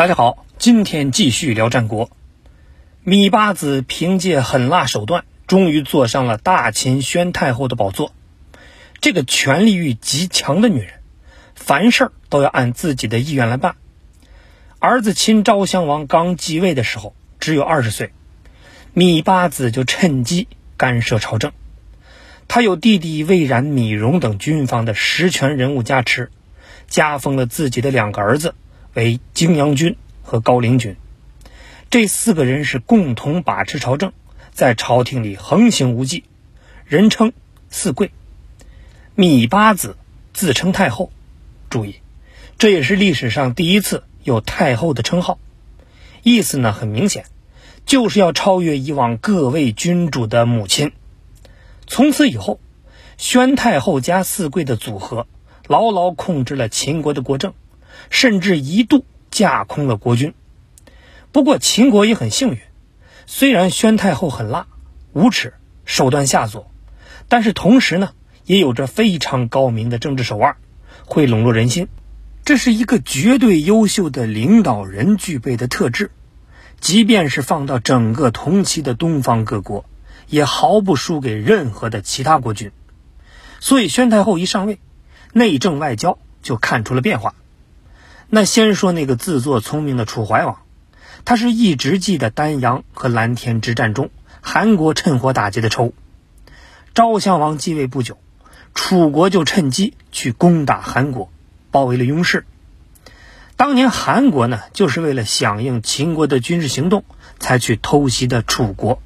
大家好，今天继续聊战国。芈八子凭借狠辣手段，终于坐上了大秦宣太后的宝座。这个权力欲极强的女人，凡事都要按自己的意愿来办。儿子秦昭襄王刚继位的时候只有二十岁，芈八子就趁机干涉朝政。他有弟弟魏冉、芈戎等军方的实权人物加持，加封了自己的两个儿子。为泾阳君和高陵君，这四个人是共同把持朝政，在朝廷里横行无忌，人称四贵。芈八子自称太后，注意，这也是历史上第一次有太后的称号。意思呢很明显，就是要超越以往各位君主的母亲。从此以后，宣太后加四贵的组合，牢牢控制了秦国的国政。甚至一度架空了国君。不过秦国也很幸运，虽然宣太后很辣、无耻、手段下作，但是同时呢，也有着非常高明的政治手腕，会笼络人心。这是一个绝对优秀的领导人具备的特质。即便是放到整个同期的东方各国，也毫不输给任何的其他国君。所以宣太后一上位，内政外交就看出了变化。那先说那个自作聪明的楚怀王，他是一直记得丹阳和蓝田之战中韩国趁火打劫的仇。昭襄王继位不久，楚国就趁机去攻打韩国，包围了雍氏。当年韩国呢，就是为了响应秦国的军事行动才去偷袭的楚国。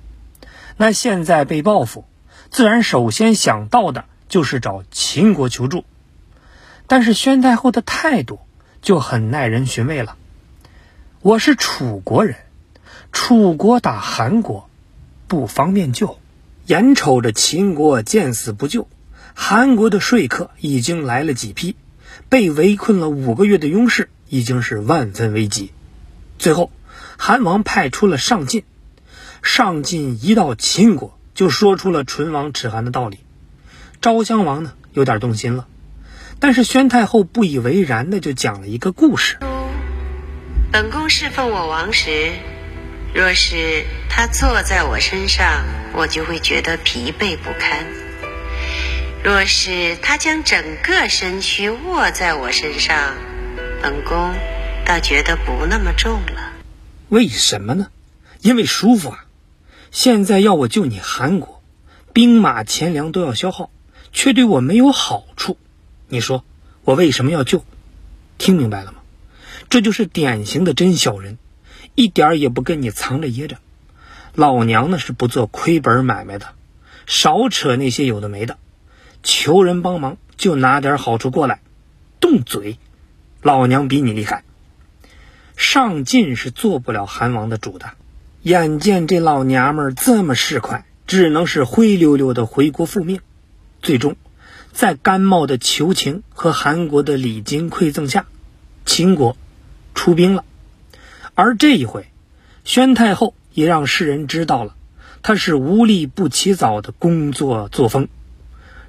那现在被报复，自然首先想到的就是找秦国求助。但是宣太后的态度。就很耐人寻味了。我是楚国人，楚国打韩国，不方便救。眼瞅着秦国见死不救，韩国的说客已经来了几批，被围困了五个月的雍氏已经是万分危急。最后，韩王派出了上进，上进一到秦国，就说出了唇亡齿寒的道理。昭襄王呢，有点动心了。但是宣太后不以为然的就讲了一个故事。本宫侍奉我王时，若是他坐在我身上，我就会觉得疲惫不堪；若是他将整个身躯卧在我身上，本宫倒觉得不那么重了。为什么呢？因为舒服啊！现在要我救你韩国，兵马钱粮都要消耗，却对我没有好处。你说我为什么要救？听明白了吗？这就是典型的真小人，一点儿也不跟你藏着掖着。老娘呢是不做亏本买卖的，少扯那些有的没的。求人帮忙就拿点好处过来，动嘴，老娘比你厉害。上进是做不了韩王的主的。眼见这老娘们这么市侩，只能是灰溜溜的回国复命。最终。在甘茂的求情和韩国的礼金馈赠下，秦国出兵了。而这一回，宣太后也让世人知道了，她是无利不起早的工作作风，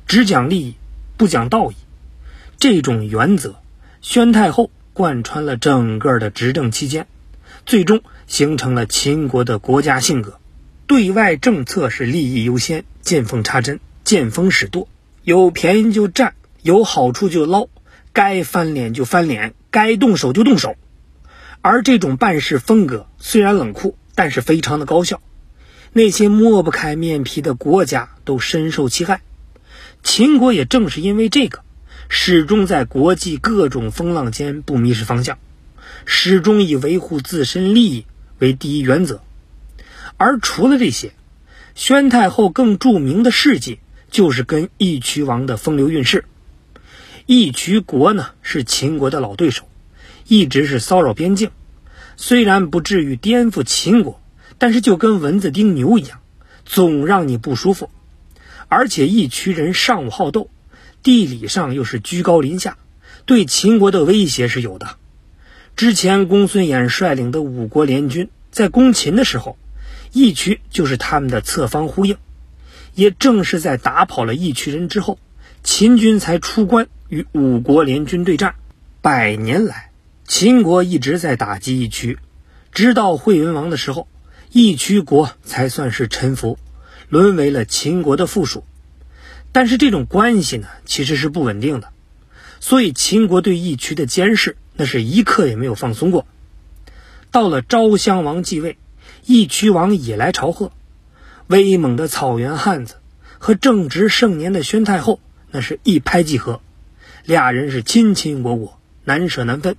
只讲利益，不讲道义。这种原则，宣太后贯穿了整个的执政期间，最终形成了秦国的国家性格。对外政策是利益优先，见缝插针，见风使舵。有便宜就占，有好处就捞，该翻脸就翻脸，该动手就动手。而这种办事风格虽然冷酷，但是非常的高效。那些抹不开面皮的国家都深受其害。秦国也正是因为这个，始终在国际各种风浪间不迷失方向，始终以维护自身利益为第一原则。而除了这些，宣太后更著名的事迹。就是跟义渠王的风流韵事。义渠国呢是秦国的老对手，一直是骚扰边境。虽然不至于颠覆秦国，但是就跟蚊子叮牛一样，总让你不舒服。而且义渠人尚武好斗，地理上又是居高临下，对秦国的威胁是有的。之前公孙衍率领的五国联军在攻秦的时候，义渠就是他们的侧方呼应。也正是在打跑了义渠人之后，秦军才出关与五国联军对战。百年来，秦国一直在打击义渠，直到惠文王的时候，义渠国才算是臣服，沦为了秦国的附属。但是这种关系呢，其实是不稳定的，所以秦国对义渠的监视，那是一刻也没有放松过。到了昭襄王继位，义渠王也来朝贺，威猛的草原汉子和正值盛年的宣太后，那是一拍即合，俩人是卿卿我我，难舍难分。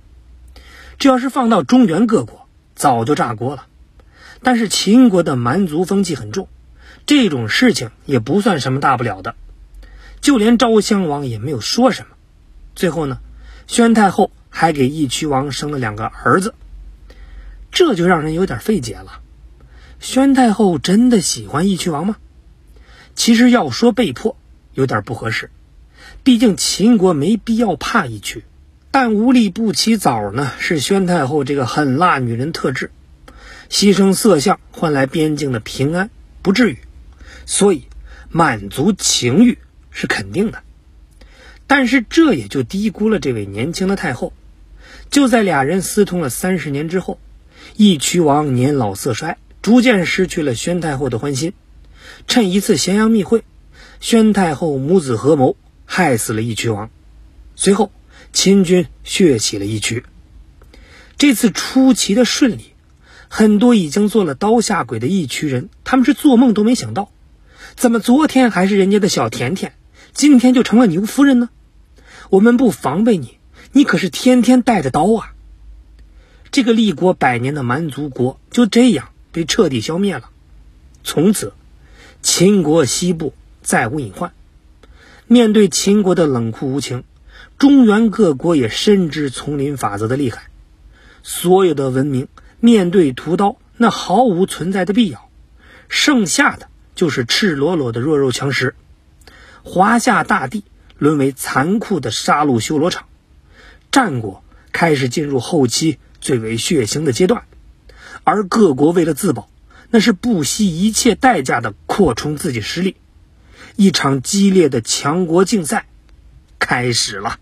这要是放到中原各国，早就炸锅了。但是秦国的蛮族风气很重，这种事情也不算什么大不了的。就连昭襄王也没有说什么。最后呢，宣太后还给义渠王生了两个儿子，这就让人有点费解了。宣太后真的喜欢义渠王吗？其实要说被迫，有点不合适。毕竟秦国没必要怕义渠，但无利不起早呢，是宣太后这个狠辣女人特质。牺牲色相换来边境的平安，不至于。所以满足情欲。是肯定的，但是这也就低估了这位年轻的太后。就在俩人私通了三十年之后，义渠王年老色衰，逐渐失去了宣太后的欢心。趁一次咸阳密会，宣太后母子合谋，害死了义渠王。随后，秦军血洗了义渠。这次出奇的顺利，很多已经做了刀下鬼的义渠人，他们是做梦都没想到，怎么昨天还是人家的小甜甜？今天就成了牛夫人呢？我们不防备你，你可是天天带着刀啊！这个立国百年的蛮族国就这样被彻底消灭了。从此，秦国西部再无隐患。面对秦国的冷酷无情，中原各国也深知丛林法则的厉害。所有的文明面对屠刀，那毫无存在的必要，剩下的就是赤裸裸的弱肉强食。华夏大地沦为残酷的杀戮修罗场，战国开始进入后期最为血腥的阶段，而各国为了自保，那是不惜一切代价的扩充自己实力。一场激烈的强国竞赛开始了。